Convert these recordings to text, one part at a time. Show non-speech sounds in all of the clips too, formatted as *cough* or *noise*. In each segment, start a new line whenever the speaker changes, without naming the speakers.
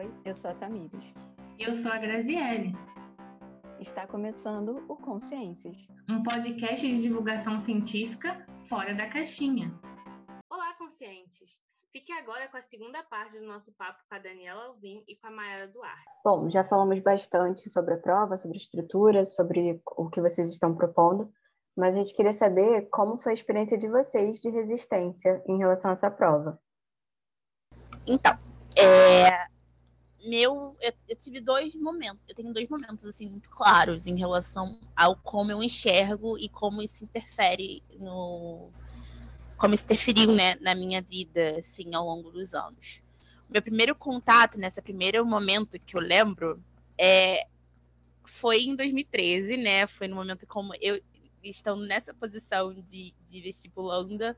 Oi, eu sou a Tamires.
Eu sou a Graziele.
Está começando o Consciências,
um podcast de divulgação científica fora da caixinha.
Olá, conscientes! Fique agora com a segunda parte do nosso papo com a Daniela Alvim e com a Mayara Duarte.
Bom, já falamos bastante sobre a prova, sobre a estrutura, sobre o que vocês estão propondo, mas a gente queria saber como foi a experiência de vocês de resistência em relação a essa prova.
Então, é, meu, eu, eu, tive dois momentos, eu tenho dois momentos assim muito claros em relação ao como eu enxergo e como isso interfere no como isso interferiu, né, na minha vida assim ao longo dos anos. Meu primeiro contato nesse primeiro momento que eu lembro é foi em 2013, né? Foi no momento como eu estando nessa posição de, de vestibulanda,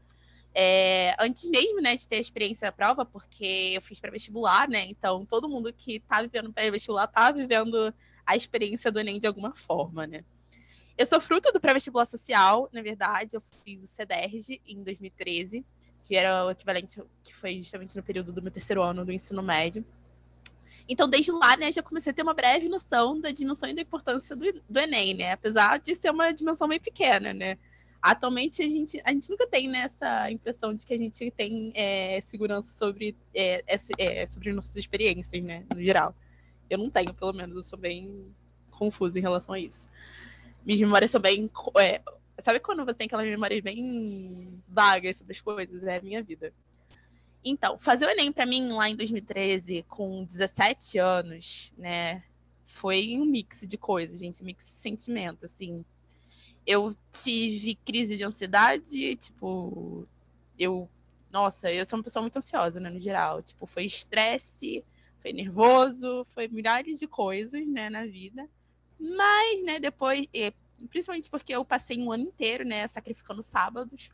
é, antes mesmo, né, de ter a experiência da prova, porque eu fiz para vestibular, né? Então todo mundo que está vivendo pré-vestibular está vivendo a experiência do Enem de alguma forma, né? Eu sou fruto do pré-vestibular social, na verdade, eu fiz o CEDERJ em 2013, que era o equivalente, que foi justamente no período do meu terceiro ano do ensino médio. Então, desde lá, né, já comecei a ter uma breve noção da dimensão e da importância do, do Enem, né? Apesar de ser uma dimensão meio pequena, né? Atualmente a gente, a gente nunca tem né, essa impressão de que a gente tem é, segurança sobre, é, é, sobre nossas experiências, né, no geral. Eu não tenho, pelo menos, eu sou bem confusa em relação a isso. Minhas memórias são bem. É, sabe quando você tem aquelas memórias bem vagas sobre as coisas? É a minha vida. Então, fazer o Enem para mim lá em 2013, com 17 anos, né, foi um mix de coisas, gente, um mix de sentimento, assim eu tive crise de ansiedade, tipo, eu, nossa, eu sou uma pessoa muito ansiosa, né, no geral, tipo, foi estresse, foi nervoso, foi milhares de coisas, né, na vida, mas, né, depois, principalmente porque eu passei um ano inteiro, né, sacrificando sábados,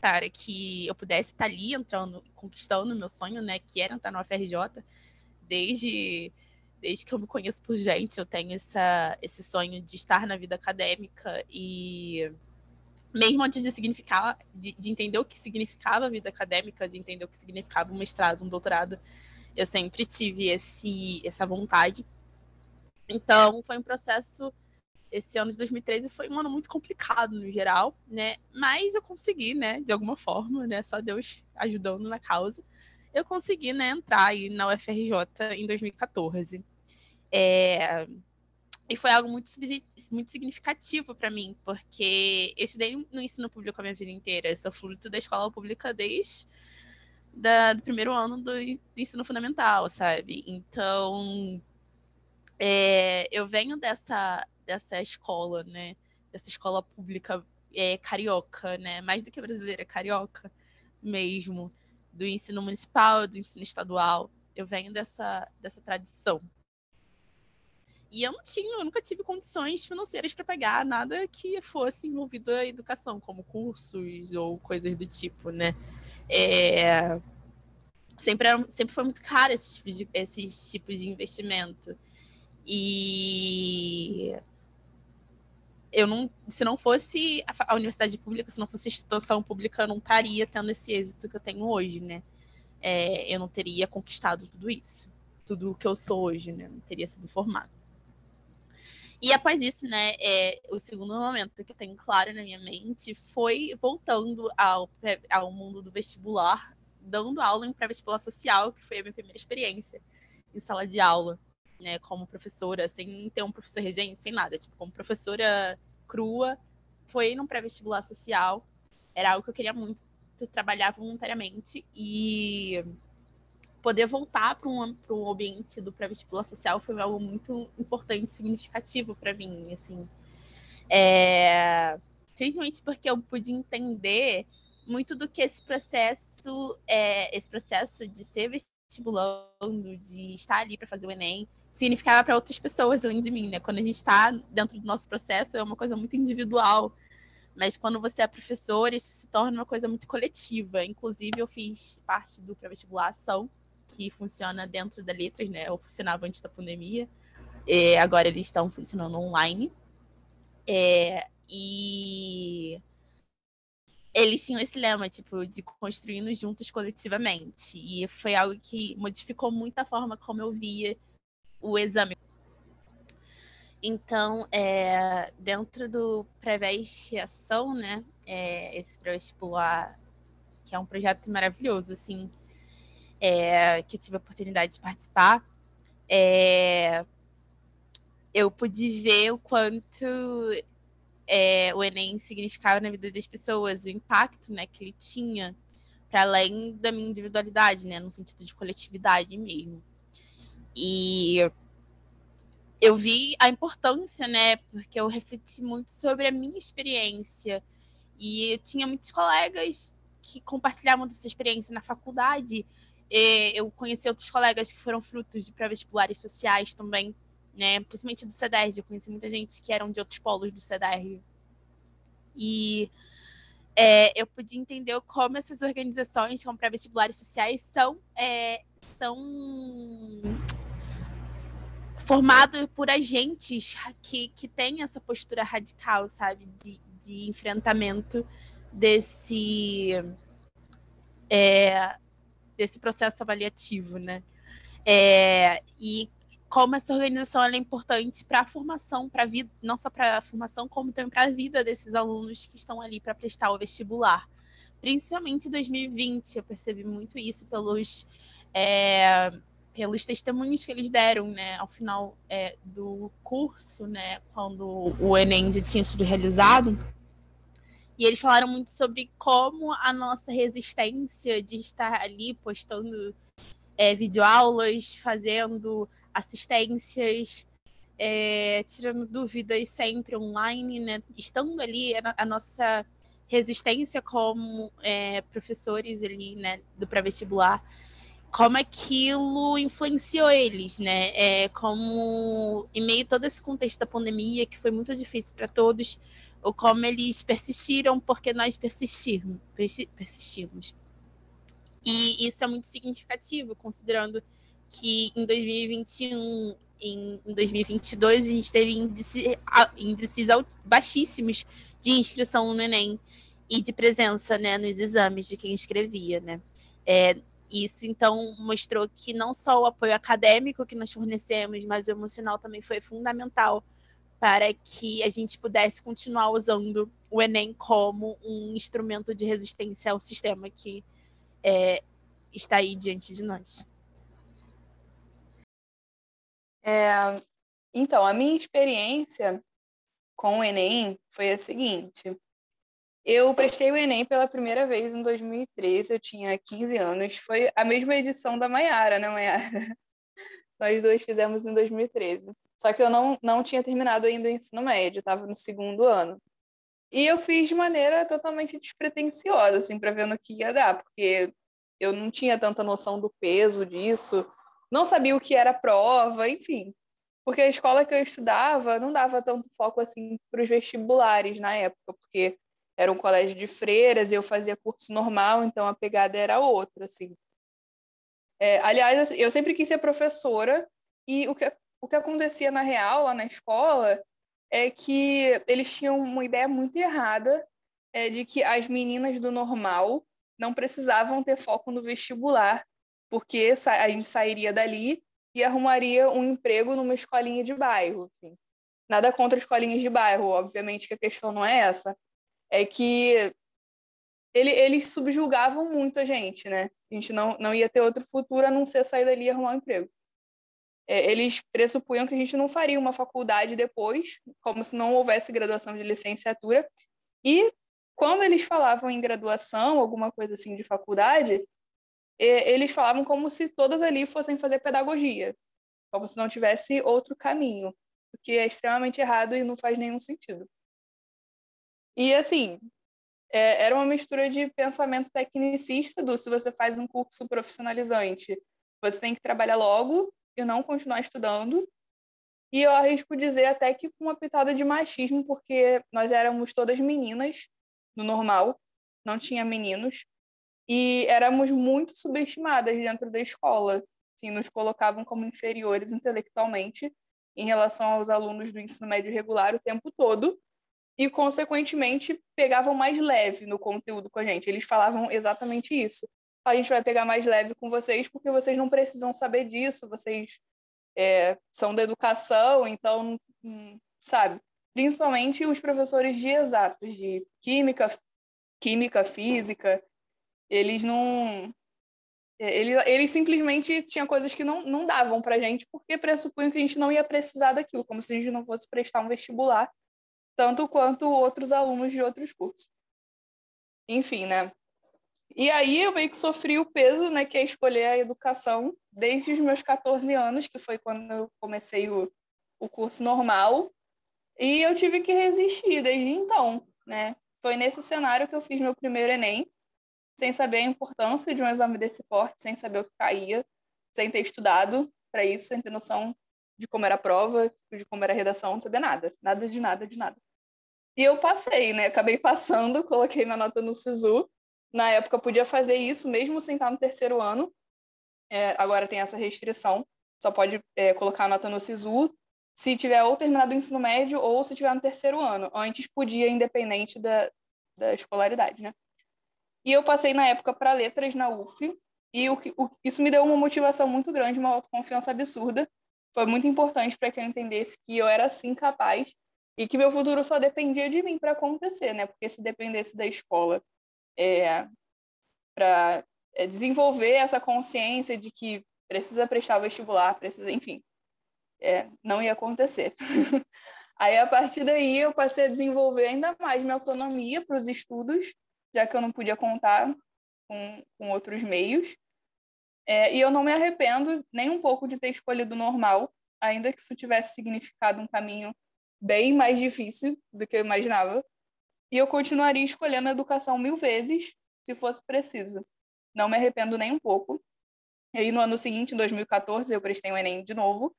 para que eu pudesse estar ali entrando, conquistando o meu sonho, né, que era entrar no UFRJ, desde desde que eu me conheço por gente, eu tenho essa, esse sonho de estar na vida acadêmica e mesmo antes de significar, de, de, entender o que significava a vida acadêmica, de entender o que significava um mestrado, um doutorado, eu sempre tive esse, essa vontade. Então, foi um processo. Esse ano de 2013 foi um ano muito complicado no geral, né? Mas eu consegui, né? De alguma forma, né? Só Deus ajudando na causa. Eu consegui, né? Entrar aí na UFRJ em 2014. É, e foi algo muito, muito significativo para mim, porque eu estudei no ensino público a minha vida inteira. Eu sou fruto da escola pública desde da, do primeiro ano do, do, ensino fundamental, sabe? Então, é, eu venho dessa, dessa escola, né? Dessa escola pública é, carioca, né? Mais do que brasileira, carioca mesmo. Do ensino municipal, do ensino estadual. Eu venho dessa, dessa tradição. E eu não tinha, eu nunca tive condições financeiras para pagar nada que fosse envolvido a educação, como cursos ou coisas do tipo, né? É... Sempre, era, sempre foi muito caro esses tipos, de, esses tipos de investimento. E eu não, se não fosse a, a, universidade pública, se não fosse a instituição pública, eu não estaria tendo esse êxito que eu tenho hoje, né? É, eu não teria conquistado tudo isso, tudo o que eu sou hoje, né? Não teria sido formado. E após isso, né, é, o segundo momento que eu tenho claro na minha mente foi voltando ao, ao mundo do vestibular, dando aula em pré-vestibular social, que foi a minha primeira experiência em sala de aula, né, como professora, sem ter um professor regente, sem nada, tipo, como professora crua, foi num pré-vestibular social, era algo que eu queria muito trabalhar voluntariamente e poder voltar para um, um ambiente do pré-vestibular social foi algo muito importante, significativo para mim, assim. É, principalmente porque eu pude entender muito do que esse processo, é, esse processo de ser vestibulando, de estar ali para fazer o Enem, significava para outras pessoas além de mim, né? Quando a gente está dentro do nosso processo, é uma coisa muito individual. Mas quando você é professor, isso se torna uma coisa muito coletiva. Inclusive, eu fiz parte do pré-vestibular ação, que funciona dentro da Letras, né? Ou funcionava antes da pandemia. É, agora eles estão funcionando online. É, e eles tinham esse lema, tipo, de construindo juntos coletivamente. E foi algo que modificou muito a forma como eu via o exame. Então, é, dentro do pré-vestiação, né, é, esse pré-vestibular, que é um projeto maravilhoso, assim, é, que eu tive a oportunidade de participar, é, eu pude ver o quanto é, o Enem significava na vida das pessoas, o impacto né, que ele tinha, para além da minha individualidade, né, no sentido de coletividade mesmo. E eu vi a importância, né, porque eu refleti muito sobre a minha experiência. E eu tinha muitos colegas que compartilhavam dessa experiência na faculdade. E eu conheci outros colegas que foram frutos de pré-vestibulares sociais também né? Principalmente do CEDERJ, eu conheci muita gente que eram de outros polos do CEDERJ. E é, eu pude entender como essas organizações, como pré-vestibulares sociais, são, é, são formados por agentes que, que têm essa postura radical, sabe, de, de enfrentamento desse, é, desse processo avaliativo, né? É, e como essa organização é importante para a formação, para a vida, não só para a formação, como também para a vida desses alunos que estão ali para prestar o vestibular. Principalmente em 2020, eu percebi muito isso pelos, é, pelos testemunhos que eles deram né, ao final é, do curso, né, quando o Enem já tinha sido realizado. E eles falaram muito sobre como a nossa resistência de estar ali postando é, videoaulas, fazendo assistências, é, tirando dúvidas sempre online, né? Estando ali a, a nossa resistência como é, professores ali, né, do pré-vestibular, como aquilo influenciou eles, né? É, como em meio a todo esse contexto da pandemia que foi muito difícil para todos, ou como eles persistiram porque nós persistimos. E isso é muito significativo, considerando que em 2021 em, em 2022 a gente teve índice, índices baixíssimos de inscrição no Enem e de presença né, nos exames de quem escrevia. Né? É, isso, então, mostrou que não só o apoio acadêmico que nós fornecemos, mas o emocional também foi fundamental para que a gente pudesse continuar usando o Enem como um instrumento de resistência ao sistema que é, está aí diante de nós.
É, então, a minha experiência com o Enem foi a seguinte. Eu prestei o Enem pela primeira vez em 2013, eu tinha 15 anos. Foi a mesma edição da Maiara, né, Maiara? *laughs* Nós dois fizemos em 2013. Só que eu não, não tinha terminado ainda o ensino médio, estava no segundo ano. E eu fiz de maneira totalmente despretensiosa, assim, para ver no que ia dar, porque eu não tinha tanta noção do peso disso, não sabia o que era prova, enfim. Porque a escola que eu estudava não dava tanto foco assim para os vestibulares na época, porque era um colégio de freiras e eu fazia curso normal, então a pegada era outra, assim. É, aliás, eu sempre quis ser professora e o que, o que acontecia na real, lá na escola, é que eles tinham uma ideia muito errada é, de que as meninas do normal não precisavam ter foco no vestibular porque a gente sairia dali e arrumaria um emprego numa escolinha de bairro. Assim. Nada contra escolinhas de bairro, obviamente que a questão não é essa. É que ele, eles subjugavam muito a gente, né? A gente não, não ia ter outro futuro a não ser sair dali e arrumar um emprego. É, eles pressupunham que a gente não faria uma faculdade depois, como se não houvesse graduação de licenciatura. E quando eles falavam em graduação, alguma coisa assim de faculdade, eles falavam como se todas ali fossem fazer pedagogia, como se não tivesse outro caminho, o que é extremamente errado e não faz nenhum sentido. E assim, é, era uma mistura de pensamento tecnicista do se você faz um curso profissionalizante, você tem que trabalhar logo e não continuar estudando. E eu arrisco dizer até que com uma pitada de machismo, porque nós éramos todas meninas no normal, não tinha meninos e éramos muito subestimadas dentro da escola. Assim, nos colocavam como inferiores intelectualmente em relação aos alunos do ensino médio regular o tempo todo. e, consequentemente, pegavam mais leve no conteúdo com a gente. Eles falavam exatamente isso. A gente vai pegar mais leve com vocês porque vocês não precisam saber disso, vocês é, são da educação, então, hum, sabe? Principalmente os professores de exatos, de química, química, física, eles não. Eles, eles simplesmente tinham coisas que não, não davam para gente, porque pressupunham que a gente não ia precisar daquilo, como se a gente não fosse prestar um vestibular tanto quanto outros alunos de outros cursos. Enfim, né? E aí eu meio que sofri o peso, né, que é escolher a educação desde os meus 14 anos, que foi quando eu comecei o, o curso normal, e eu tive que resistir desde então, né? Foi nesse cenário que eu fiz meu primeiro ENEM, sem saber a importância de um exame desse porte, sem saber o que caía, sem ter estudado para isso, sem ter noção de como era a prova, de como era a redação, não sabia nada, nada de nada de nada. E eu passei, né? Acabei passando, *laughs* coloquei minha nota no SISU. Na época podia fazer isso mesmo sem estar no terceiro ano. É, agora tem essa restrição, só pode é, colocar a nota no SISU se tiver ou terminado o ensino médio ou se tiver no terceiro ano. Antes podia, independente da, da escolaridade, né? E eu passei na época para letras na UF, e o, o, isso me deu uma motivação muito grande, uma autoconfiança absurda, foi muito importante para que eu entendesse que eu era assim capaz e que meu futuro só dependia de mim para acontecer, né? Porque se dependesse da escola é, para é, desenvolver essa consciência de que precisa prestar vestibular, precisa, enfim, é, não ia acontecer. *laughs* Aí, a partir daí, eu passei a desenvolver ainda mais minha autonomia para os estudos, já que eu não podia contar com, com outros meios. É, e eu não me arrependo nem um pouco de ter escolhido normal, ainda que isso tivesse significado um caminho bem mais difícil do que eu imaginava. E eu continuaria escolhendo a educação mil vezes, se fosse preciso. Não me arrependo nem um pouco. E aí, no ano seguinte, em 2014, eu prestei o Enem de novo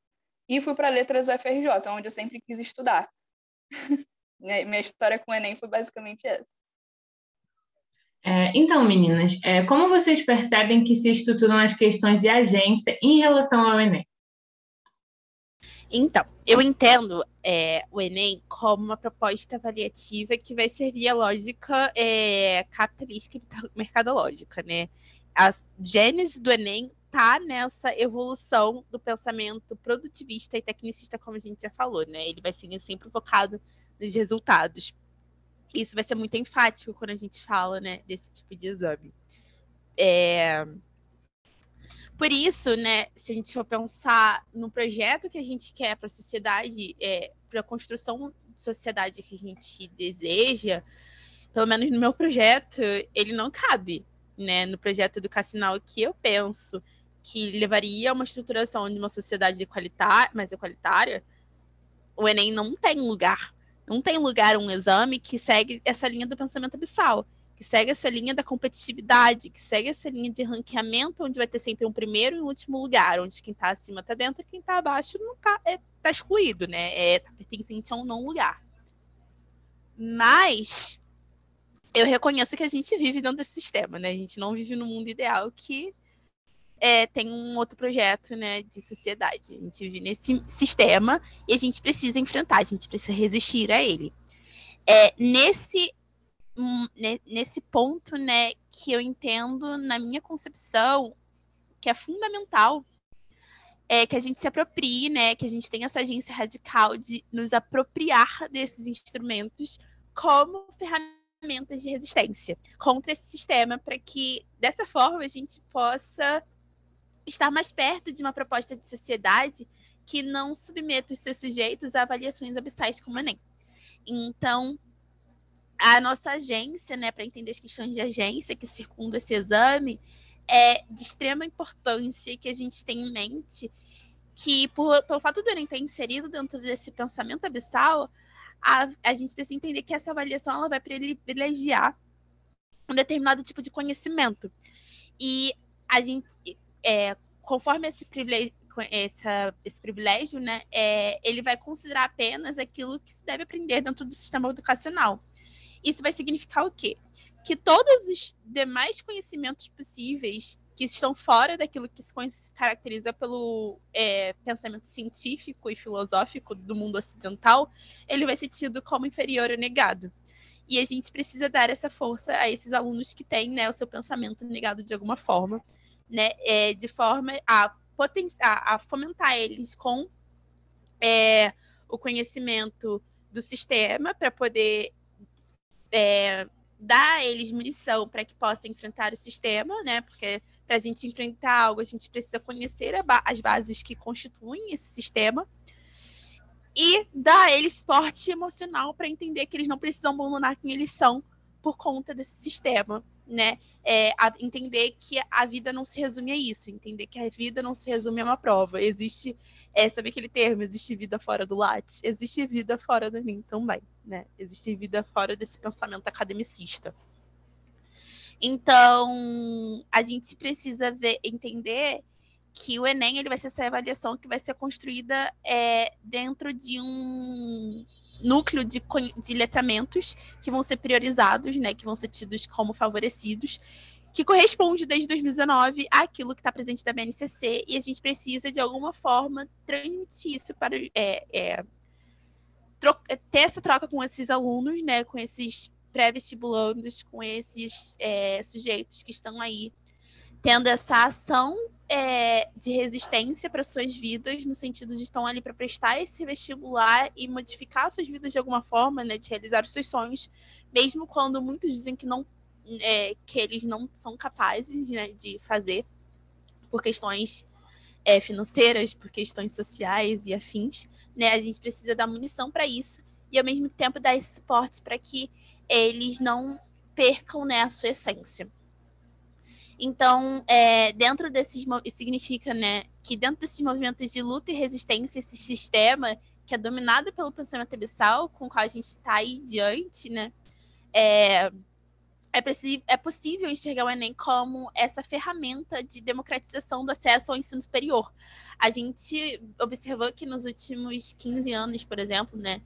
e fui para Letras UFRJ, onde eu sempre quis estudar. *laughs* Minha história com o Enem foi basicamente essa.
É, então, meninas, é, como vocês percebem que se estruturam as questões de agência em relação ao Enem?
Então, eu entendo é, o Enem como uma proposta avaliativa que vai servir a lógica é, capitalística e mercadológica, né? A gênese do Enem está nessa evolução do pensamento produtivista e tecnicista, como a gente já falou, né? Ele vai ser sempre focado nos resultados isso vai ser muito enfático quando a gente fala né, desse tipo de exame. É... Por isso, né, se a gente for pensar no projeto que a gente quer para a sociedade, é, para a construção de sociedade que a gente deseja, pelo menos no meu projeto, ele não cabe, né, no projeto educacional que eu penso que levaria a uma estruturação de uma sociedade mais equalitária, o Enem não tem lugar não tem lugar um exame que segue essa linha do pensamento abissal, que segue essa linha da competitividade, que segue essa linha de ranqueamento, onde vai ter sempre um primeiro e um último lugar, onde quem está acima está dentro e quem está abaixo não está é, tá excluído, né? É, tá pertencente a um não lugar. Mas eu reconheço que a gente vive dentro desse sistema, né? A gente não vive no mundo ideal que é, tem um outro projeto né, de sociedade. A gente vive nesse sistema e a gente precisa enfrentar, a gente precisa resistir a ele. É, nesse, nesse ponto né, que eu entendo, na minha concepção, que é fundamental é que a gente se aproprie, né, que a gente tenha essa agência radical de nos apropriar desses instrumentos como ferramentas de resistência contra esse sistema, para que dessa forma a gente possa estar mais perto de uma proposta de sociedade que não submeta os seus sujeitos a avaliações abissais como o Enem. Então, a nossa agência, né, para entender as questões de agência que circundam esse exame, é de extrema importância que a gente tenha em mente que, por, pelo fato do Enem estar inserido dentro desse pensamento abissal, a, a gente precisa entender que essa avaliação ela vai privilegiar um determinado tipo de conhecimento. E a gente, é, conforme esse privilégio, essa, esse privilégio, né, é, ele vai considerar apenas aquilo que se deve aprender dentro do sistema educacional. Isso vai significar o quê? Que todos os demais conhecimentos possíveis que estão fora daquilo que se caracteriza pelo é, pensamento científico e filosófico do mundo ocidental, ele vai ser tido como inferior ou negado. E a gente precisa dar essa força a esses alunos que têm né, o seu pensamento negado de alguma forma, né, é, de forma a, a, a fomentar eles com é, o conhecimento do sistema para poder é, dar a eles munição para que possam enfrentar o sistema, né? Porque para a gente enfrentar algo, a gente precisa conhecer ba as bases que constituem esse sistema e dar a eles suporte emocional para entender que eles não precisam abandonar quem eles são por conta desse sistema, né? É, entender que a vida não se resume a isso, entender que a vida não se resume a uma prova. Existe, é, sabe aquele termo, existe vida fora do Lattes? Existe vida fora do Enem também, né? Existe vida fora desse pensamento academicista. Então, a gente precisa ver, entender que o Enem ele vai ser essa avaliação que vai ser construída é, dentro de um núcleo de, de letramentos que vão ser priorizados, né, que vão ser tidos como favorecidos, que corresponde desde 2019 àquilo que está presente da BNCC e a gente precisa de alguma forma transmitir isso para é, é, ter essa troca com esses alunos, né, com esses pré-vestibulandos, com esses é, sujeitos que estão aí tendo essa ação é, de resistência para suas vidas, no sentido de estão ali para prestar esse vestibular e modificar suas vidas de alguma forma, né, de realizar os seus sonhos, mesmo quando muitos dizem que não é, que eles não são capazes né, de fazer por questões é, financeiras, por questões sociais e afins, né, a gente precisa dar munição para isso e ao mesmo tempo dar esse suporte para que eles não percam né, a sua essência. Então, é, dentro desses significa né, que dentro desses movimentos de luta e resistência, esse sistema que é dominado pelo pensamento abissal, com o qual a gente está aí diante, né, é, é, é, possível enxergar o Enem como essa ferramenta de democratização do acesso ao ensino superior. A gente observou que nos últimos 15 anos, por exemplo, né,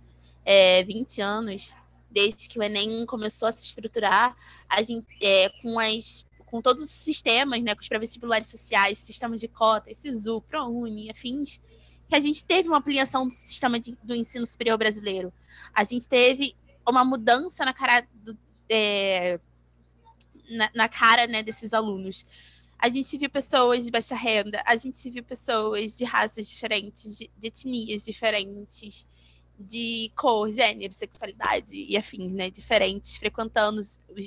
é, 20 anos, desde que o Enem começou a se estruturar, a gente, é, com, as, com todos os sistemas, né, com os pré-vestibulares sociais, sistemas de cota, SISU, ProUni, afins, que a gente teve uma ampliação do sistema de, do ensino superior brasileiro. A gente teve uma mudança na cara, do, é, na, na, cara né, desses alunos. A gente viu pessoas de baixa renda, a gente viu pessoas de raças diferentes, de, de etnias diferentes, de cor, gênero, sexualidade e afins, né, diferentes, frequentando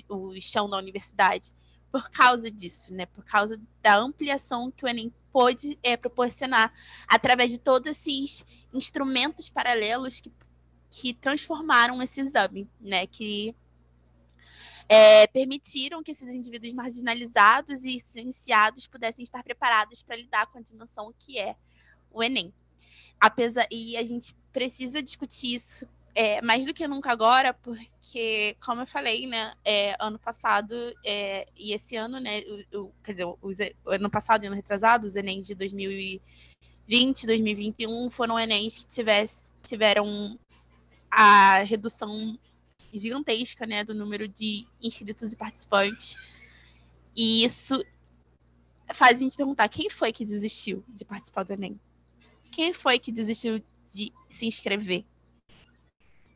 o, o chão da universidade por causa disso, né, por causa da ampliação que o Enem pôde é, proporcionar através de todos esses instrumentos paralelos que, que transformaram esse exame, né, que é, permitiram que esses indivíduos marginalizados e silenciados pudessem estar preparados para lidar com a dimensão que é o Enem. Apesar e a gente precisa discutir isso é, mais do que nunca agora, porque, como eu falei, né, é, ano passado é, e esse ano, né, o, o, quer dizer, o, o, ano passado e ano retrasado, os Enem de 2020, 2021 foram Enems que tivesse, tiveram a redução gigantesca, né, do número de inscritos e participantes. E isso faz a gente perguntar quem foi que desistiu de participar do Enem? quem foi que desistiu de se inscrever?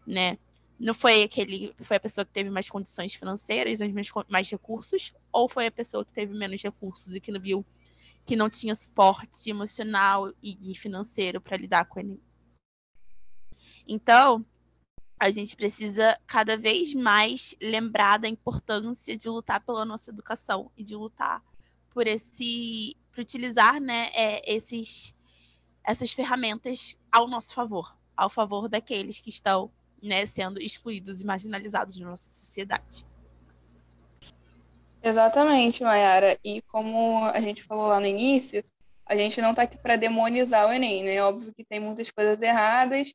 Né? Não foi aquele, foi a pessoa que teve mais condições financeiras, mais, mais recursos, ou foi a pessoa que teve menos recursos e que não viu que não tinha suporte emocional e financeiro para lidar com ele? Então, a gente precisa cada vez mais lembrar da importância de lutar pela nossa educação e de lutar por esse, por utilizar, né, é, esses essas ferramentas ao nosso favor, ao favor daqueles que estão né, sendo excluídos e marginalizados na nossa sociedade.
Exatamente, Mayara. E como a gente falou lá no início, a gente não está aqui para demonizar o Enem, né? Óbvio que tem muitas coisas erradas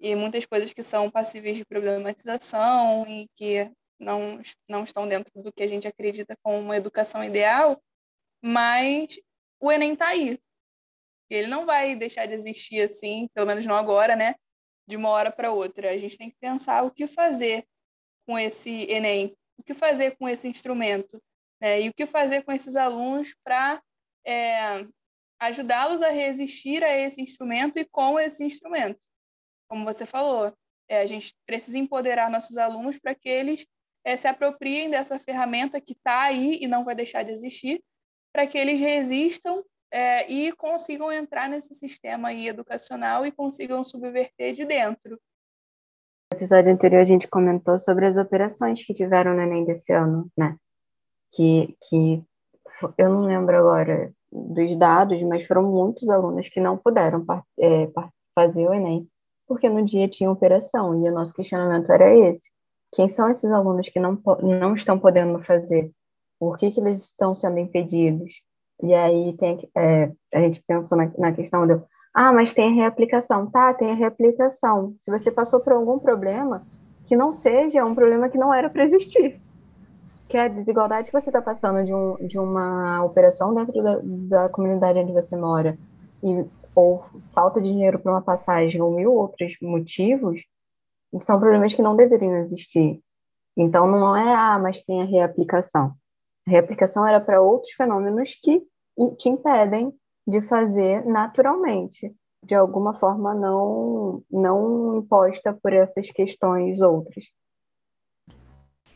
e muitas coisas que são passíveis de problematização e que não, não estão dentro do que a gente acredita como uma educação ideal, mas o Enem está aí, ele não vai deixar de existir assim, pelo menos não agora, né? De uma hora para outra. A gente tem que pensar o que fazer com esse Enem, o que fazer com esse instrumento. Né? E o que fazer com esses alunos para é, ajudá-los a resistir a esse instrumento e com esse instrumento. Como você falou, é, a gente precisa empoderar nossos alunos para que eles é, se apropriem dessa ferramenta que está aí e não vai deixar de existir, para que eles resistam é, e consigam entrar nesse sistema aí educacional e consigam subverter de dentro.
No episódio anterior a gente comentou sobre as operações que tiveram no Enem desse ano, né? Que, que eu não lembro agora dos dados, mas foram muitos alunos que não puderam é, fazer o Enem, porque no dia tinha operação, e o nosso questionamento era esse. Quem são esses alunos que não, não estão podendo fazer? Por que, que eles estão sendo impedidos? E aí tem, é, a gente pensou na, na questão do, ah, mas tem a reaplicação. Tá, tem a reaplicação. Se você passou por algum problema, que não seja um problema que não era para existir que é a desigualdade que você está passando de, um, de uma operação dentro da, da comunidade onde você mora, e, ou falta de dinheiro para uma passagem, ou mil outros motivos, são problemas que não deveriam existir. Então, não é, ah, mas tem a reaplicação. A reaplicação era para outros fenômenos que te impedem de fazer naturalmente, de alguma forma não, não imposta por essas questões outras.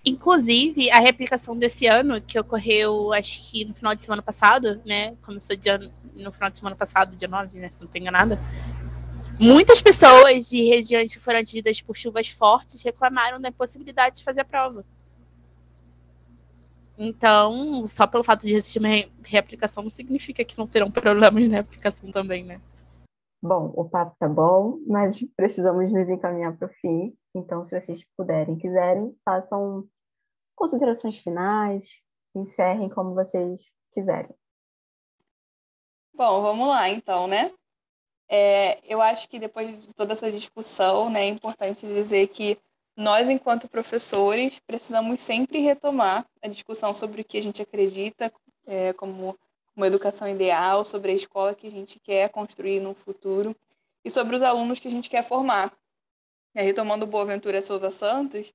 Inclusive, a replicação desse ano, que ocorreu, acho que no final de semana passado, né? Começou dia, no final de semana passado, dia 9, né? Se não estou enganada. Muitas pessoas de regiões que foram atingidas por chuvas fortes reclamaram da impossibilidade de fazer a prova. Então, só pelo fato de existir uma reaplicação não significa que não terão problemas na reaplicação também, né?
Bom, o papo tá bom, mas precisamos nos encaminhar para o fim. Então, se vocês puderem, quiserem, façam considerações finais, encerrem como vocês quiserem.
Bom, vamos lá então, né? É, eu acho que depois de toda essa discussão, né, é importante dizer que nós, enquanto professores, precisamos sempre retomar a discussão sobre o que a gente acredita é, como uma educação ideal, sobre a escola que a gente quer construir no futuro e sobre os alunos que a gente quer formar. É, retomando Boaventura Souza Santos,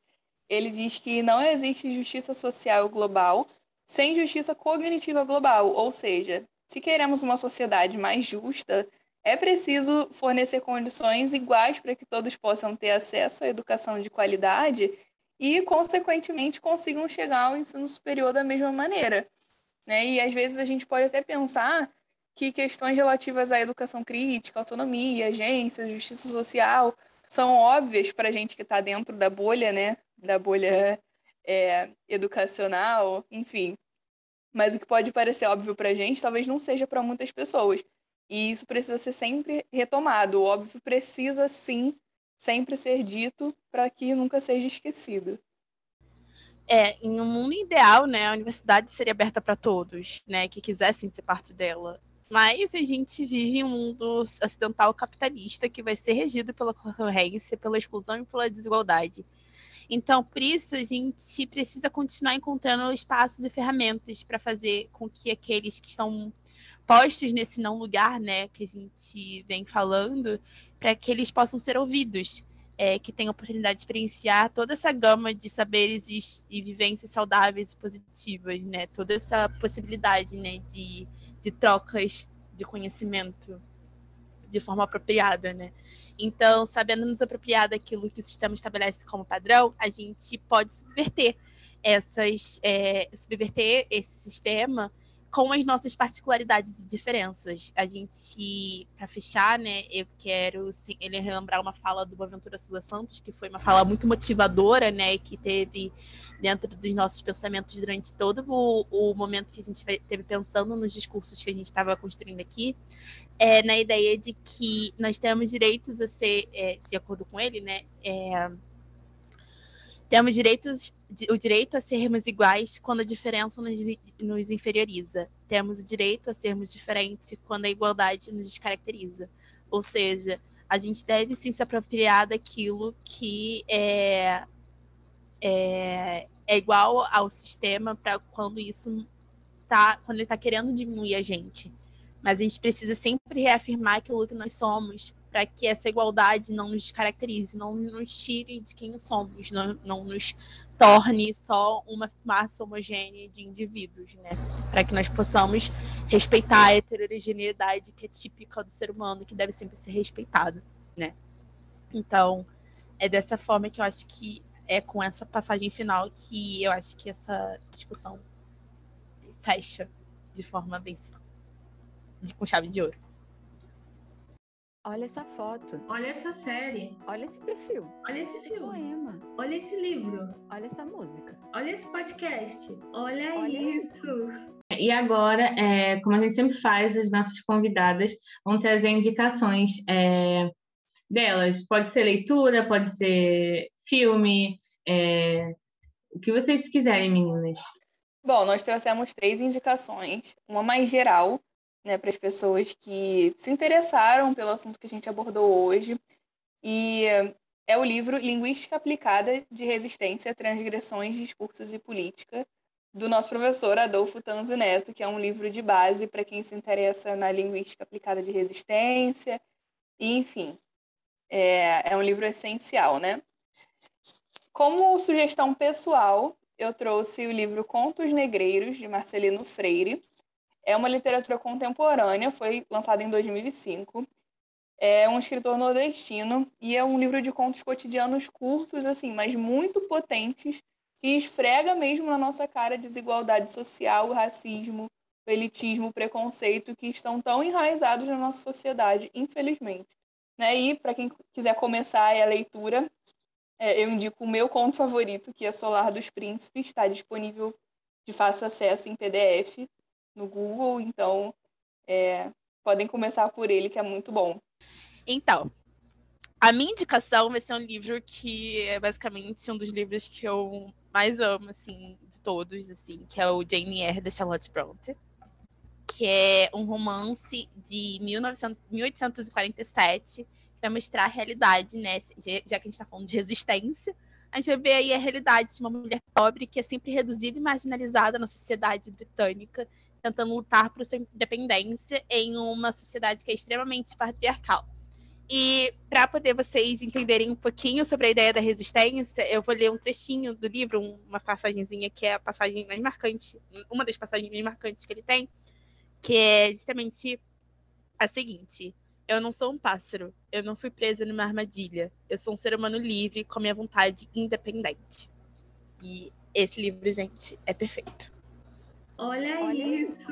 ele diz que não existe justiça social global sem justiça cognitiva global, ou seja, se queremos uma sociedade mais justa, é preciso fornecer condições iguais para que todos possam ter acesso à educação de qualidade e, consequentemente, consigam chegar ao ensino superior da mesma maneira. Né? E às vezes a gente pode até pensar que questões relativas à educação crítica, autonomia, agência, justiça social são óbvias para a gente que está dentro da bolha, né? Da bolha é, educacional, enfim. Mas o que pode parecer óbvio para a gente, talvez não seja para muitas pessoas. E isso precisa ser sempre retomado. O óbvio precisa, sim, sempre ser dito para que nunca seja esquecido.
É, em um mundo ideal, né, a universidade seria aberta para todos, né, que quisessem ser parte dela. Mas a gente vive em um mundo ocidental capitalista que vai ser regido pela concorrência, pela exclusão e pela desigualdade. Então, por isso, a gente precisa continuar encontrando espaços e ferramentas para fazer com que aqueles que estão postos nesse não lugar, né, que a gente vem falando, para que eles possam ser ouvidos, é, que tenham a oportunidade de experienciar toda essa gama de saberes e, e vivências saudáveis e positivas, né, toda essa possibilidade, né, de, de trocas de conhecimento de forma apropriada, né. Então, sabendo nos apropriar daquilo que o sistema estabelece como padrão, a gente pode subverter essas, é, subverter esse sistema com as nossas particularidades e diferenças. A gente, para fechar, né, eu quero ele relembrar uma fala do Boaventura Souza Santos, que foi uma fala muito motivadora, né, que teve dentro dos nossos pensamentos durante todo o, o momento que a gente teve pensando nos discursos que a gente estava construindo aqui, é, na ideia de que nós temos direitos a ser, é, de acordo com ele, né, é, temos direitos, o direito a sermos iguais quando a diferença nos, nos inferioriza. Temos o direito a sermos diferentes quando a igualdade nos descaracteriza. Ou seja, a gente deve sim se apropriar daquilo que é, é, é igual ao sistema para quando isso tá, quando ele está querendo diminuir a gente. Mas a gente precisa sempre reafirmar aquilo que nós somos para que essa igualdade não nos caracterize, não nos tire de quem somos, não, não nos torne só uma massa homogênea de indivíduos, né? Para que nós possamos respeitar a heterogeneidade que é típica do ser humano, que deve sempre ser respeitada, né? Então, é dessa forma que eu acho que é com essa passagem final que eu acho que essa discussão fecha de forma bem de, com chave de ouro.
Olha essa foto.
Olha essa série.
Olha esse perfil.
Olha esse
Esse
filme.
poema.
Olha esse livro.
Olha essa música.
Olha esse podcast. Olha,
Olha
isso. E agora, é, como a gente sempre faz, as nossas convidadas vão trazer indicações é, delas. Pode ser leitura, pode ser filme, é, o que vocês quiserem, meninas.
Bom, nós trouxemos três indicações. Uma mais geral, né, para as pessoas que se interessaram pelo assunto que a gente abordou hoje. E é o livro Linguística Aplicada de Resistência, Transgressões, Discursos e Política, do nosso professor Adolfo Tanzi Neto, que é um livro de base para quem se interessa na linguística aplicada de resistência. E, enfim, é, é um livro essencial, né? Como sugestão pessoal, eu trouxe o livro Contos Negreiros, de Marcelino Freire. É uma literatura contemporânea, foi lançado em 2005. É um escritor nordestino e é um livro de contos cotidianos curtos, assim, mas muito potentes, que esfrega mesmo na nossa cara a desigualdade social, o racismo, o elitismo, o preconceito que estão tão enraizados na nossa sociedade, infelizmente. Né? E, para quem quiser começar a leitura, é, eu indico o meu conto favorito, que é Solar dos Príncipes, está disponível de fácil acesso em PDF no Google, então é, podem começar por ele, que é muito bom.
Então, a minha indicação vai ser um livro que é basicamente um dos livros que eu mais amo, assim, de todos, assim, que é o Jane Eyre, da Charlotte Bronte, que é um romance de 1900, 1847, que vai mostrar a realidade, né, já que a gente está falando de resistência, a gente vai ver aí a realidade de uma mulher pobre que é sempre reduzida e marginalizada na sociedade britânica, tentando lutar por sua independência em uma sociedade que é extremamente patriarcal. E para poder vocês entenderem um pouquinho sobre a ideia da resistência, eu vou ler um trechinho do livro, um- uma passagenzinha que é a passagem mais marcante, uma das passagens mais marcantes que ele tem, que é justamente a seguinte: Eu não sou um pássaro, eu não fui presa numa armadilha, eu sou um ser humano livre com minha vontade independente. E esse livro, gente, é perfeito.
Olha,
Olha
isso.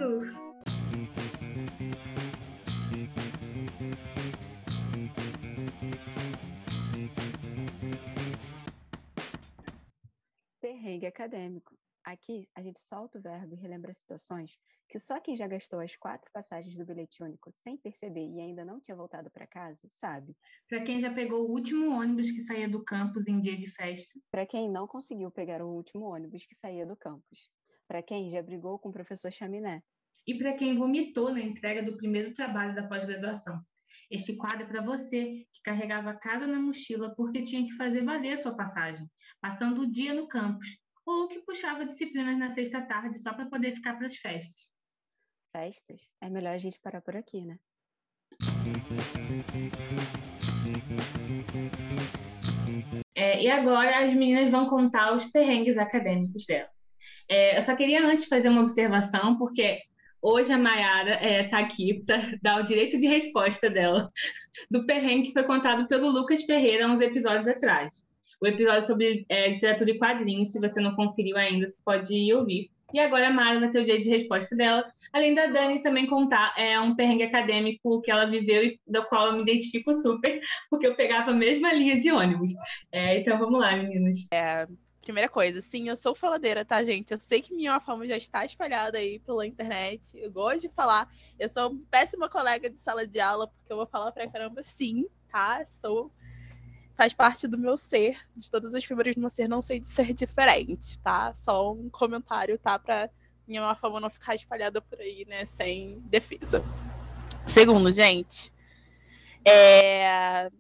Perrengue acadêmico. Aqui, a gente solta o verbo e relembra situações que só quem já gastou as quatro passagens do bilhete único sem perceber e ainda não tinha voltado para casa, sabe.
Para quem já pegou o último ônibus que saía do campus em dia de festa.
Para quem não conseguiu pegar o último ônibus que saía do campus. Para quem já brigou com o professor Chaminé.
E para quem vomitou na entrega do primeiro trabalho da pós-graduação. Este quadro é para você que carregava a casa na mochila porque tinha que fazer valer a sua passagem, passando o dia no campus, ou que puxava disciplinas na sexta tarde só para poder ficar para as festas.
Festas? É melhor a gente parar por aqui, né?
É, e agora as meninas vão contar os perrengues acadêmicos delas. É, eu só queria antes fazer uma observação, porque hoje a Mayara está aqui para *laughs* dar o direito de resposta dela, *laughs* do perrengue que foi contado pelo Lucas Ferreira uns episódios atrás. O episódio sobre é, literatura e quadrinhos, se você não conferiu ainda, você pode ir ouvir. E agora a Mara vai ter o direito de resposta dela, além da Dani também contar é, um perrengue acadêmico que ela viveu e do qual eu me identifico super, *laughs* porque eu pegava a mesma linha de ônibus. É, então vamos lá, meninas.
Primeira coisa, sim, eu sou faladeira, tá, gente? Eu sei que minha fama já está espalhada aí pela internet. Eu gosto de falar. Eu sou uma péssima colega de sala de aula, porque eu vou falar pra caramba, sim, tá? Sou. Faz parte do meu ser, de todas as fibras do meu ser, não sei de ser diferente, tá? Só um comentário, tá? Pra minha má fama não ficar espalhada por aí, né? Sem defesa. Segundo, gente. É...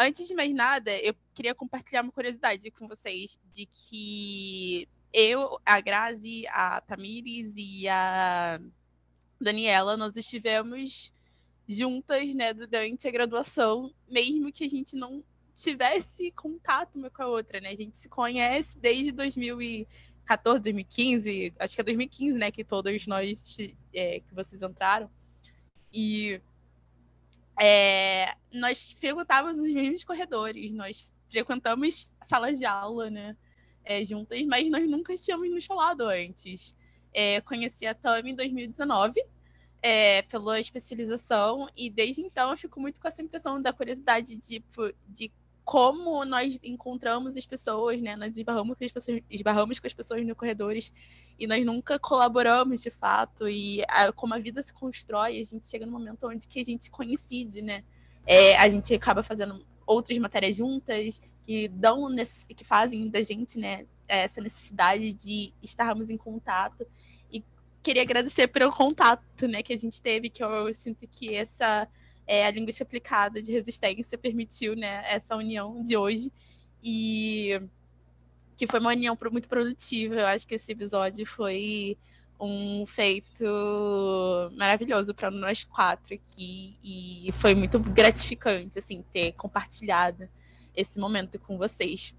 Antes de mais nada, eu queria compartilhar uma curiosidade com vocês de que eu, a Grazi, a Tamires e a Daniela, nós estivemos juntas, né, durante a graduação, mesmo que a gente não tivesse contato uma com a outra, né? A gente se conhece desde 2014, 2015, acho que é 2015, né, que todos nós é, que vocês entraram. E é, nós frequentávamos os mesmos corredores, nós frequentamos salas de aula, né, é, juntas, mas nós nunca tínhamos nos falado antes. É, conheci a Tami em 2019, é, pela especialização, e desde então eu fico muito com essa impressão da curiosidade de, tipo, de como nós encontramos as pessoas, né? Nós esbarramos com as pessoas, esbarramos com as pessoas nos corredores e nós nunca colaboramos de fato. E a, como a vida se constrói, a gente chega no momento onde que a gente coincide, né? É, a gente acaba fazendo outras matérias juntas que dão que fazem da gente, né? Essa necessidade de estarmos em contato e queria agradecer pelo contato, né? Que a gente teve, que eu sinto que essa é, a linguística aplicada de resistência permitiu né, essa união de hoje e que foi uma união muito produtiva. Eu acho que esse episódio foi um feito maravilhoso para nós quatro aqui e foi muito gratificante assim ter compartilhado esse momento com vocês.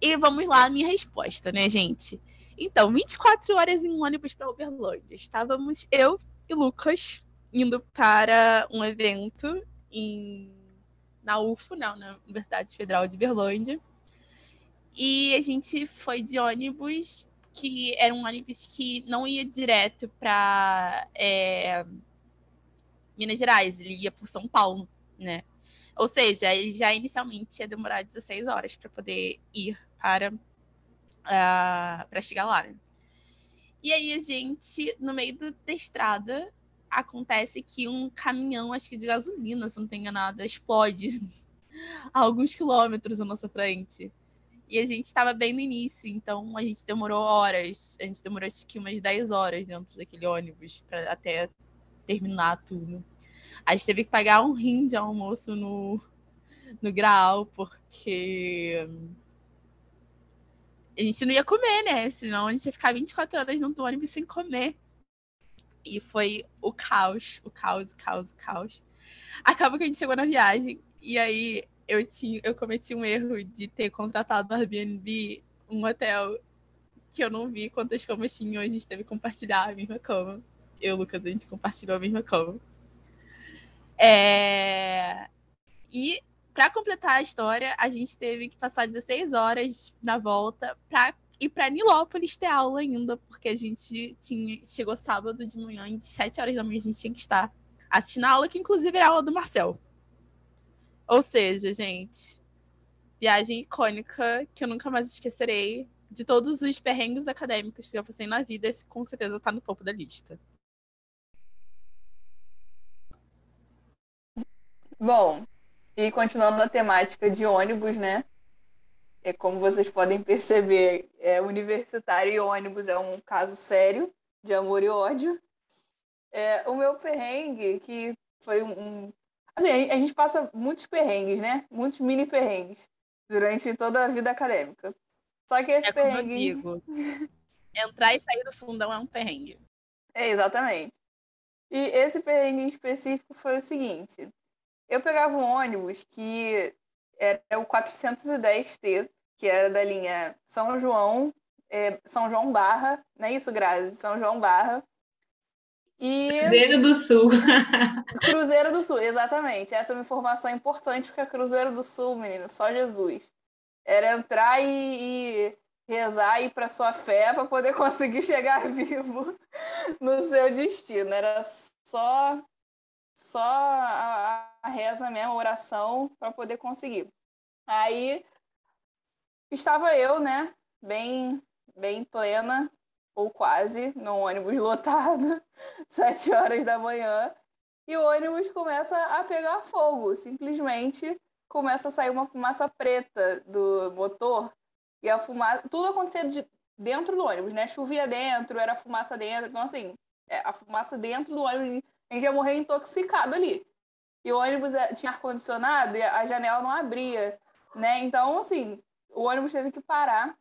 E vamos lá a minha resposta, né, gente? Então, 24 horas em um ônibus para Uberlândia. Estávamos eu e Lucas indo para um evento em, na UFO, na Universidade Federal de Berlândia. E a gente foi de ônibus, que era um ônibus que não ia direto para é, Minas Gerais, ele ia por São Paulo, né? Ou seja, ele já inicialmente ia demorar 16 horas para poder ir para, uh, chegar lá. Né? E aí a gente, no meio da estrada, acontece que um caminhão, acho que de gasolina, se não tem enganado, explode *laughs* a alguns quilômetros à nossa frente. E a gente estava bem no início, então a gente demorou horas. A gente demorou acho que umas 10 horas dentro daquele ônibus para até terminar tudo. A gente teve que pagar um rim de almoço no, no Graal, porque a gente não ia comer, né? Senão a gente ia ficar 24 horas dentro do ônibus sem comer. E foi o caos, o caos, o caos, o caos. Acaba que a gente chegou na viagem e aí eu, tinha, eu cometi um erro de ter contratado no Airbnb um hotel que eu não vi quantas camas tinham. A gente teve que compartilhar a mesma cama. Eu e o Lucas, a gente compartilhou a mesma cama. É... E para completar a história, a gente teve que passar 16 horas na volta para e para Nilópolis ter aula ainda, porque a gente tinha, chegou sábado de manhã, e 7 horas da manhã a gente tinha que estar assistindo a aula, que inclusive era a aula do Marcel. Ou seja, gente, viagem icônica que eu nunca mais esquecerei. De todos os perrengues acadêmicos que eu passei na vida, esse com certeza está no topo da lista.
Bom, e continuando na temática de ônibus, né? É, como vocês podem perceber, é, universitário e ônibus é um caso sério de amor e ódio. É, o meu perrengue, que foi um. assim, a gente passa muitos perrengues, né? Muitos mini perrengues durante toda a vida acadêmica. Só que esse
é
perrengue.
Como eu digo, *laughs* entrar e sair do fundão é um perrengue.
É, exatamente. E esse perrengue em específico foi o seguinte: eu pegava um ônibus que era o 410T, que era da linha São João, é, São João Barra, não é isso, Grazi? São João Barra.
E... Cruzeiro do Sul. *laughs*
Cruzeiro do Sul, exatamente. Essa é uma informação importante, porque é Cruzeiro do Sul, menino, só Jesus. Era entrar e, e rezar e ir para sua fé para poder *laughs* conseguir chegar vivo no seu destino. Era só só a, a reza mesmo, a oração para poder conseguir. Aí estava eu, né, bem, bem plena, ou quase, no ônibus *laughs* lotado, sete horas da manhã, e o ônibus começa a pegar fogo, simplesmente começa a sair uma fumaça preta do motor, e a fumaça, tudo acontecia de, dentro do ônibus, né, chovia dentro, era fumaça dentro, então assim, é, a fumaça dentro do ônibus, a gente ia morrer intoxicado ali. E o ônibus é, tinha ar-condicionado e a janela não abria, né, então assim, o ônibus teve que parar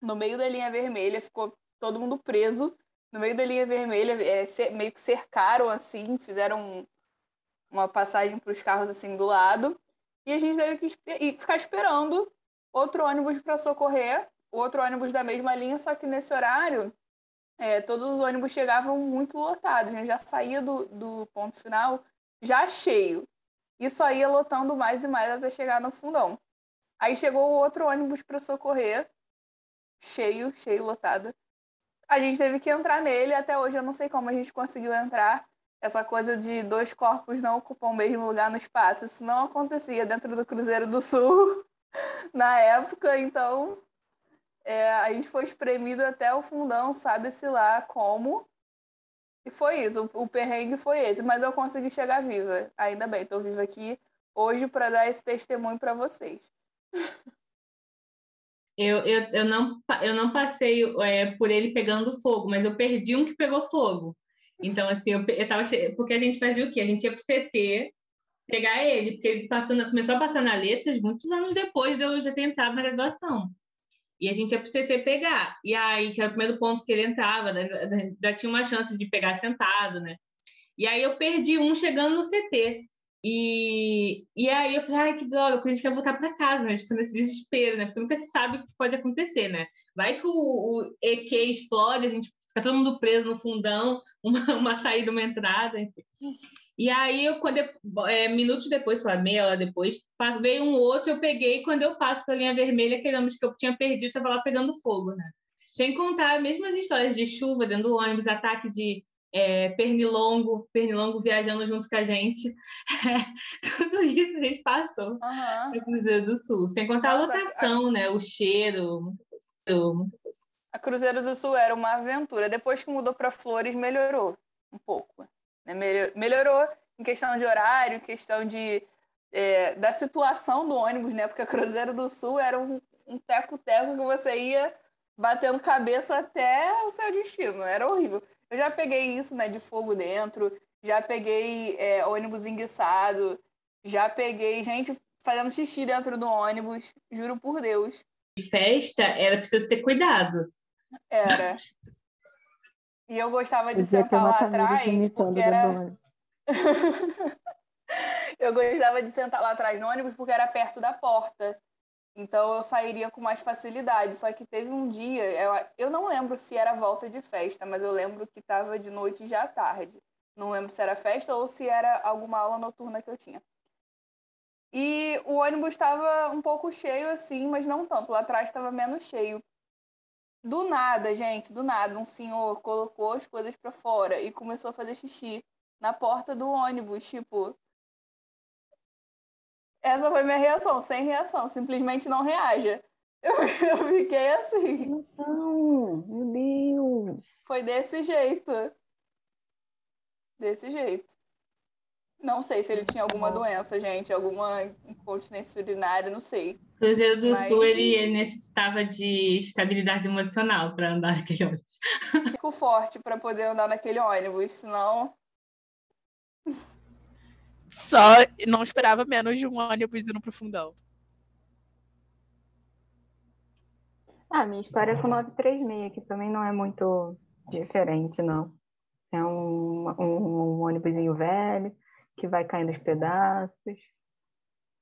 no meio da linha vermelha, ficou todo mundo preso no meio da linha vermelha, é, meio que cercaram assim, fizeram uma passagem para os carros assim do lado. E a gente teve que ficar esperando outro ônibus para socorrer, outro ônibus da mesma linha, só que nesse horário é, todos os ônibus chegavam muito lotados. A gente já saía do, do ponto final já cheio. E só ia lotando mais e mais até chegar no fundão. Aí chegou outro ônibus para socorrer, cheio, cheio, lotado. A gente teve que entrar nele, até hoje eu não sei como a gente conseguiu entrar. Essa coisa de dois corpos não ocupam o mesmo lugar no espaço, isso não acontecia dentro do Cruzeiro do Sul *laughs* na época, então é, a gente foi espremido até o fundão, sabe-se lá como. E foi isso, o, o perrengue foi esse, mas eu consegui chegar viva. Ainda bem, estou viva aqui hoje para dar esse testemunho para vocês.
Eu, eu, eu, não, eu não passei é, por ele pegando fogo, mas eu perdi um que pegou fogo. Então, assim, eu, eu tava. Porque a gente fazia o quê? A gente ia pro CT pegar ele, porque ele passou na, começou a passar na letras muitos anos depois de eu já ter entrado na graduação. E a gente ia pro CT pegar. E aí, que era o primeiro ponto que ele entrava, né? ainda tinha uma chance de pegar sentado, né? E aí eu perdi um chegando no CT. E, e aí eu falei, ai, que droga, a gente quer voltar para casa, né? Tipo, nesse desespero, né? Porque nunca se sabe o que pode acontecer, né? Vai que o, o EQ explode, a gente fica todo mundo preso no fundão, *laughs* uma, uma saída, uma entrada, enfim. E aí, eu, quando eu, é, minutos depois, sei lá, meia hora depois, veio um outro, eu peguei, quando eu passo pela linha vermelha, aquele ônibus que eu tinha perdido, estava lá pegando fogo, né? Sem contar as mesmas histórias de chuva dentro do ônibus, ataque de é, pernilongo, pernilongo viajando junto com a gente. *laughs* tudo isso a gente passou uhum. no Cruzeiro do Sul. Sem contar Nossa, a lotação, a... né? O cheiro, muita coisa, muita coisa.
A Cruzeiro do Sul era uma aventura. Depois que mudou para Flores, melhorou um pouco. Né? Melhorou em questão de horário, em questão de, é, da situação do ônibus, né? Porque a Cruzeiro do Sul era um teco-teco que você ia batendo cabeça até o seu destino. Era horrível. Eu já peguei isso, né, de fogo dentro, já peguei é, ônibus enguiçado, já peguei gente fazendo xixi dentro do ônibus, juro por Deus.
E festa era preciso ter cuidado.
Era. E eu gostava de sentar lá atrás, porque era. *laughs* eu gostava de sentar lá atrás no ônibus porque era perto da porta. Então eu sairia com mais facilidade. Só que teve um dia, eu, eu não lembro se era volta de festa, mas eu lembro que estava de noite já tarde. Não lembro se era festa ou se era alguma aula noturna que eu tinha. E o ônibus estava um pouco cheio assim, mas não tanto. Lá atrás estava menos cheio. Do nada, gente, do nada, um senhor colocou as coisas para fora e começou a fazer xixi na porta do ônibus, tipo, essa foi minha reação, sem reação, simplesmente não reaja. Eu, *laughs* eu fiquei assim.
Não, meu Deus.
Foi desse jeito. Desse jeito. Não sei se ele tinha alguma doença, gente, alguma incontinência urinária, não sei.
Cruzeiro do Mas... Sul, ele necessitava de estabilidade emocional para andar *laughs* naquele ônibus.
Fico forte para poder andar naquele ônibus, senão
só não esperava menos de um ônibus indo pro fundão.
Ah, minha história é com 936, que também não é muito diferente, não. É um, um, um ônibusinho velho, que vai caindo aos pedaços,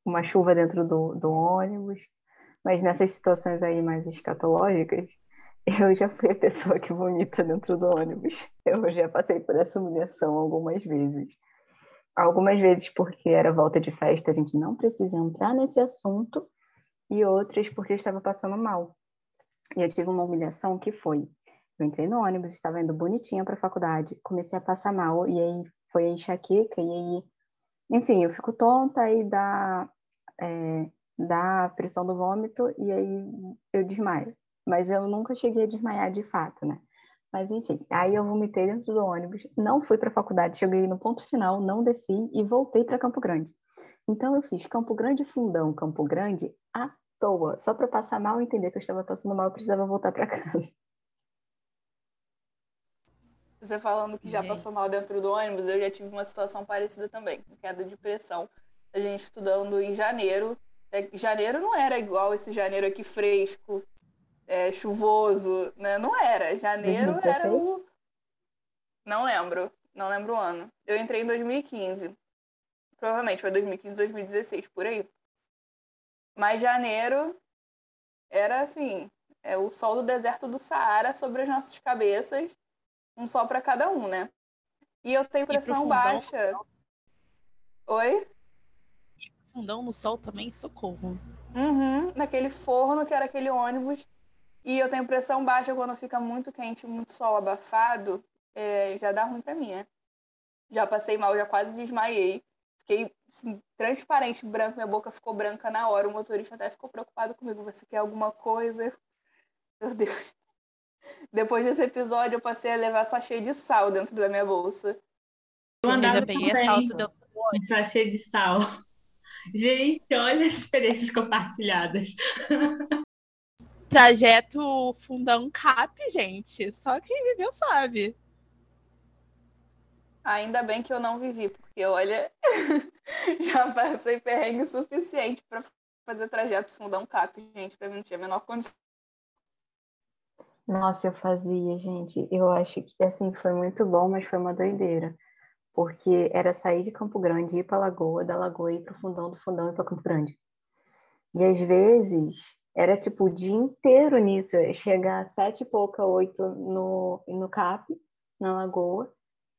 uma chuva dentro do, do ônibus. Mas nessas situações aí mais escatológicas, eu já fui a pessoa que vomita dentro do ônibus. Eu já passei por essa humilhação algumas vezes algumas vezes porque era volta de festa, a gente não precisa entrar nesse assunto, e outras porque estava passando mal. E eu tive uma humilhação que foi: eu entrei no ônibus, estava indo bonitinha para a faculdade, comecei a passar mal, e aí foi a enxaqueca, e aí, enfim, eu fico tonta, aí dá, é, dá pressão do vômito, e aí eu desmaio. Mas eu nunca cheguei a desmaiar de fato, né? Mas enfim, aí eu vomitei dentro do ônibus, não fui para a faculdade, cheguei no ponto final, não desci e voltei para Campo Grande. Então eu fiz Campo Grande Fundão, Campo Grande à toa, só para passar mal e entender que eu estava passando mal, eu precisava voltar para casa.
Você falando que já passou mal dentro do ônibus, eu já tive uma situação parecida também, queda de pressão. A gente estudando em janeiro. É, janeiro não era igual esse janeiro aqui fresco, é, chuvoso, né? Não era. Janeiro era o. Não lembro. Não lembro o ano. Eu entrei em 2015. Provavelmente foi 2015, 2016, por aí. Mas janeiro era assim, é o sol do deserto do Saara sobre as nossas cabeças, um sol para cada um, né? E eu tenho pressão baixa. Oi?
E fundão no sol também, socorro.
Uhum, naquele forno que era aquele ônibus. E eu tenho pressão baixa quando fica muito quente, muito sol abafado, é, já dá ruim para mim, né? Já passei mal, já quase desmaiei. Fiquei assim, transparente, branco, minha boca ficou branca na hora. O motorista até ficou preocupado comigo. Você quer alguma coisa? Meu Deus. *laughs* Depois desse episódio, eu passei a levar sachê de sal dentro da minha bolsa.
Eu andava eu já peguei salto do... um sachê de sal. *laughs* Gente, olha as experiências compartilhadas. *laughs*
Trajeto fundão cap, gente. Só quem viveu sabe.
Ainda bem que eu não vivi, porque olha, *laughs* já passei perrengue suficiente para fazer trajeto fundão cap, gente, para mim não tinha a menor condição.
Nossa, eu fazia, gente. Eu acho que assim foi muito bom, mas foi uma doideira. Porque era sair de Campo Grande, ir para Lagoa, da Lagoa ir para o fundão, do fundão ir para Campo Grande. E às vezes era tipo o dia inteiro nisso, chegar às sete e pouca, oito no, no CAP, na Lagoa,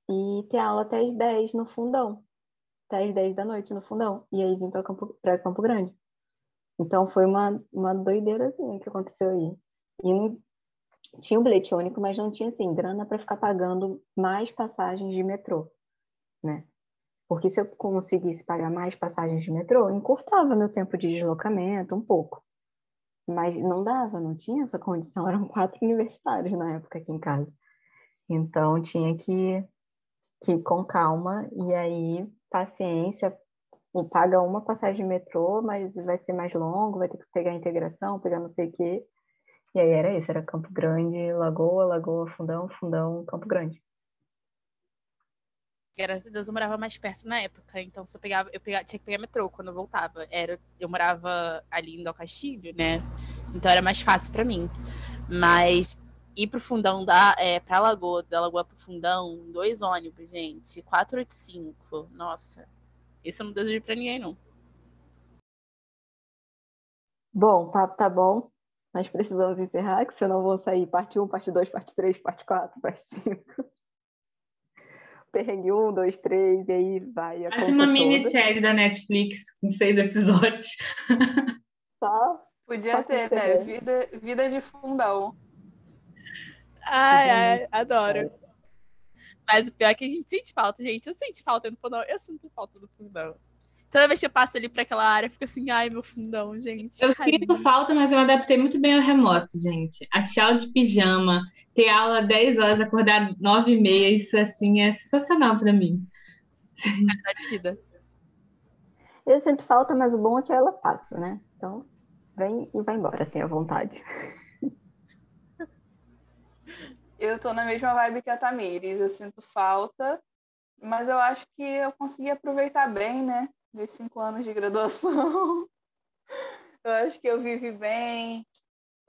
e ter aula até as 10 no fundão. Até as 10 da noite no fundão. E aí vim para Campo, Campo Grande. Então foi uma, uma assim que aconteceu aí. E tinha o bilhete único, mas não tinha assim, grana para ficar pagando mais passagens de metrô, né? Porque se eu conseguisse pagar mais passagens de metrô, encurtava meu tempo de deslocamento um pouco. Mas não dava, não tinha essa condição. *laughs* Eram quatro universitários na época aqui em casa. Então tinha que que com calma, e aí paciência, paga uma passagem de metrô, mas vai ser mais longo, vai ter que pegar a integração, pegar não sei o quê. E aí era isso, era Campo Grande, Lagoa, Lagoa, Fundão, Fundão, Campo Grande.
Graças a Deus eu morava mais perto na época, então se pegava, eu pegava, tinha que pegar metrô quando eu voltava. Era, eu morava ali em Del Castilho, né? Então era mais fácil para mim. Mas ir pro fundão da é, pra Lagoa, da Lagoa pro fundão, dois ônibus, gente, 485. Nossa. Isso eu não desejo para ninguém não.
Bom, o papo tá bom. Nós precisamos encerrar, que senão vão sair parte 1, parte 2, parte 3, parte 4, parte 5. Perrengue 1, 2, 3, e aí vai.
Faz uma minissérie da Netflix com seis episódios.
Só? Podia ter, né? Vida, vida de fundão.
Ai, ai, adoro. Mas o pior é que a gente sente falta, gente. Eu sinto falta do fundão. Eu sinto falta do fundão. Toda vez que eu passo ali para aquela área, fico assim, ai, meu fundão, gente.
Eu carinho. sinto falta, mas eu me adaptei muito bem ao remoto, gente. A aula de pijama, ter aula 10 horas, acordar 9 e meia, isso assim é sensacional para mim.
Qualidade de vida.
Eu sinto falta, mas o bom é que ela passa, né? Então, vem e vai embora, assim, à vontade.
eu tô na mesma vibe que a Tamires. Eu sinto falta, mas eu acho que eu consegui aproveitar bem, né? Meus cinco anos de graduação. *laughs* eu acho que eu vivi bem,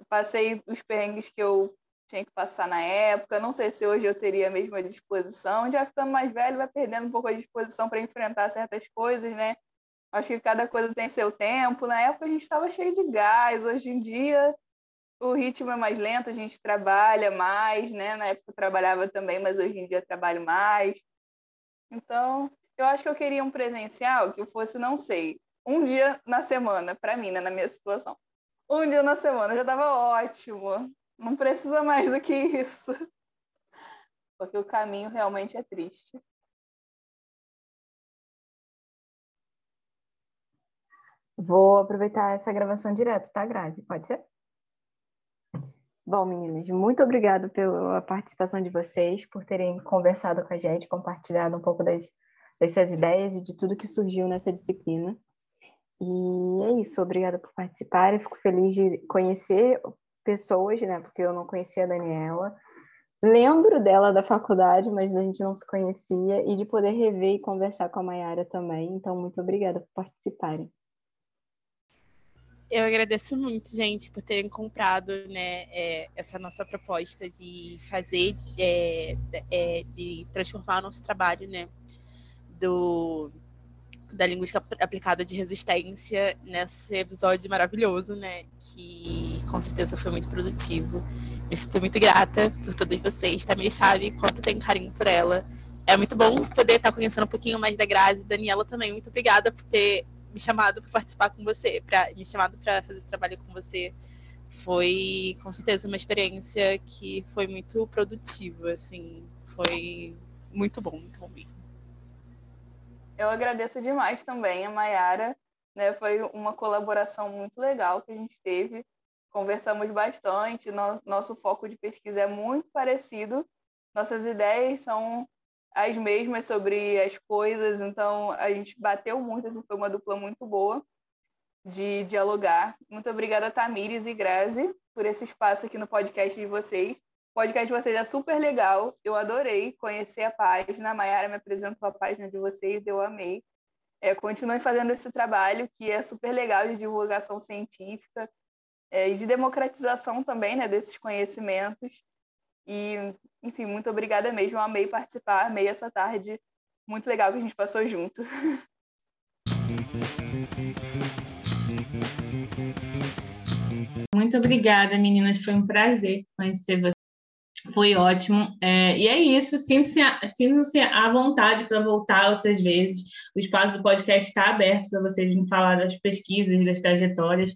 passei os perrengues que eu tinha que passar na época. Não sei se hoje eu teria a mesma disposição. Já ficando mais velho, vai perdendo um pouco a disposição para enfrentar certas coisas, né? Acho que cada coisa tem seu tempo. Na época a gente estava cheio de gás. Hoje em dia o ritmo é mais lento, a gente trabalha mais, né? Na época eu trabalhava também, mas hoje em dia trabalho mais. Então, eu acho que eu queria um presencial que fosse, não sei, um dia na semana, para mim, né, na minha situação. Um dia na semana já estava ótimo. Não precisa mais do que isso. Porque o caminho realmente é triste.
Vou aproveitar essa gravação direto, tá, Grazi? Pode ser? Bom, meninas, muito obrigada pela participação de vocês, por terem conversado com a gente, compartilhado um pouco das, das suas ideias e de tudo que surgiu nessa disciplina. E é isso, obrigada por participar. Eu fico feliz de conhecer pessoas, né? Porque eu não conhecia a Daniela. Lembro dela da faculdade, mas a gente não se conhecia, e de poder rever e conversar com a Mayara também. Então, muito obrigada por participarem.
Eu agradeço muito, gente, por terem comprado né, é, essa nossa proposta de fazer, é, é, de transformar o nosso trabalho né, do, da linguística aplicada de resistência nesse episódio maravilhoso, né? Que com certeza foi muito produtivo. Me sinto muito grata por todos vocês. Tamir sabe quanto tenho carinho por ela. É muito bom poder estar conhecendo um pouquinho mais da Grazi. Daniela também, muito obrigada por ter me chamado para participar com você, para me chamado para fazer esse trabalho com você. Foi com certeza uma experiência que foi muito produtiva, assim, foi muito bom, muito bom mesmo.
Eu agradeço demais também a Mayara, né? Foi uma colaboração muito legal que a gente teve. Conversamos bastante, nosso foco de pesquisa é muito parecido, nossas ideias são as mesmas sobre as coisas, então a gente bateu muito, assim, foi uma dupla muito boa de dialogar. Muito obrigada, Tamires e Grazi, por esse espaço aqui no podcast de vocês. O podcast de vocês é super legal, eu adorei conhecer a página, a Mayara me apresentou a página de vocês, eu amei. É, continue fazendo esse trabalho que é super legal de divulgação científica é, e de democratização também né, desses conhecimentos. E, enfim, muito obrigada mesmo. Amei participar, amei essa tarde muito legal que a gente passou junto.
Muito obrigada, meninas. Foi um prazer conhecer vocês. Foi ótimo. É, e é isso. Sintam-se à vontade para voltar outras vezes. O espaço do podcast está aberto para vocês me falar das pesquisas, das trajetórias.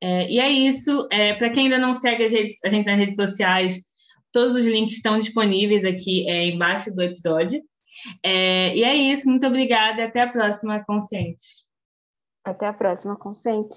É, e é isso. É, para quem ainda não segue a gente, a gente nas redes sociais, Todos os links estão disponíveis aqui é, embaixo do episódio. É, e é isso, muito obrigada até a próxima, Consciente.
Até a próxima, Consciente.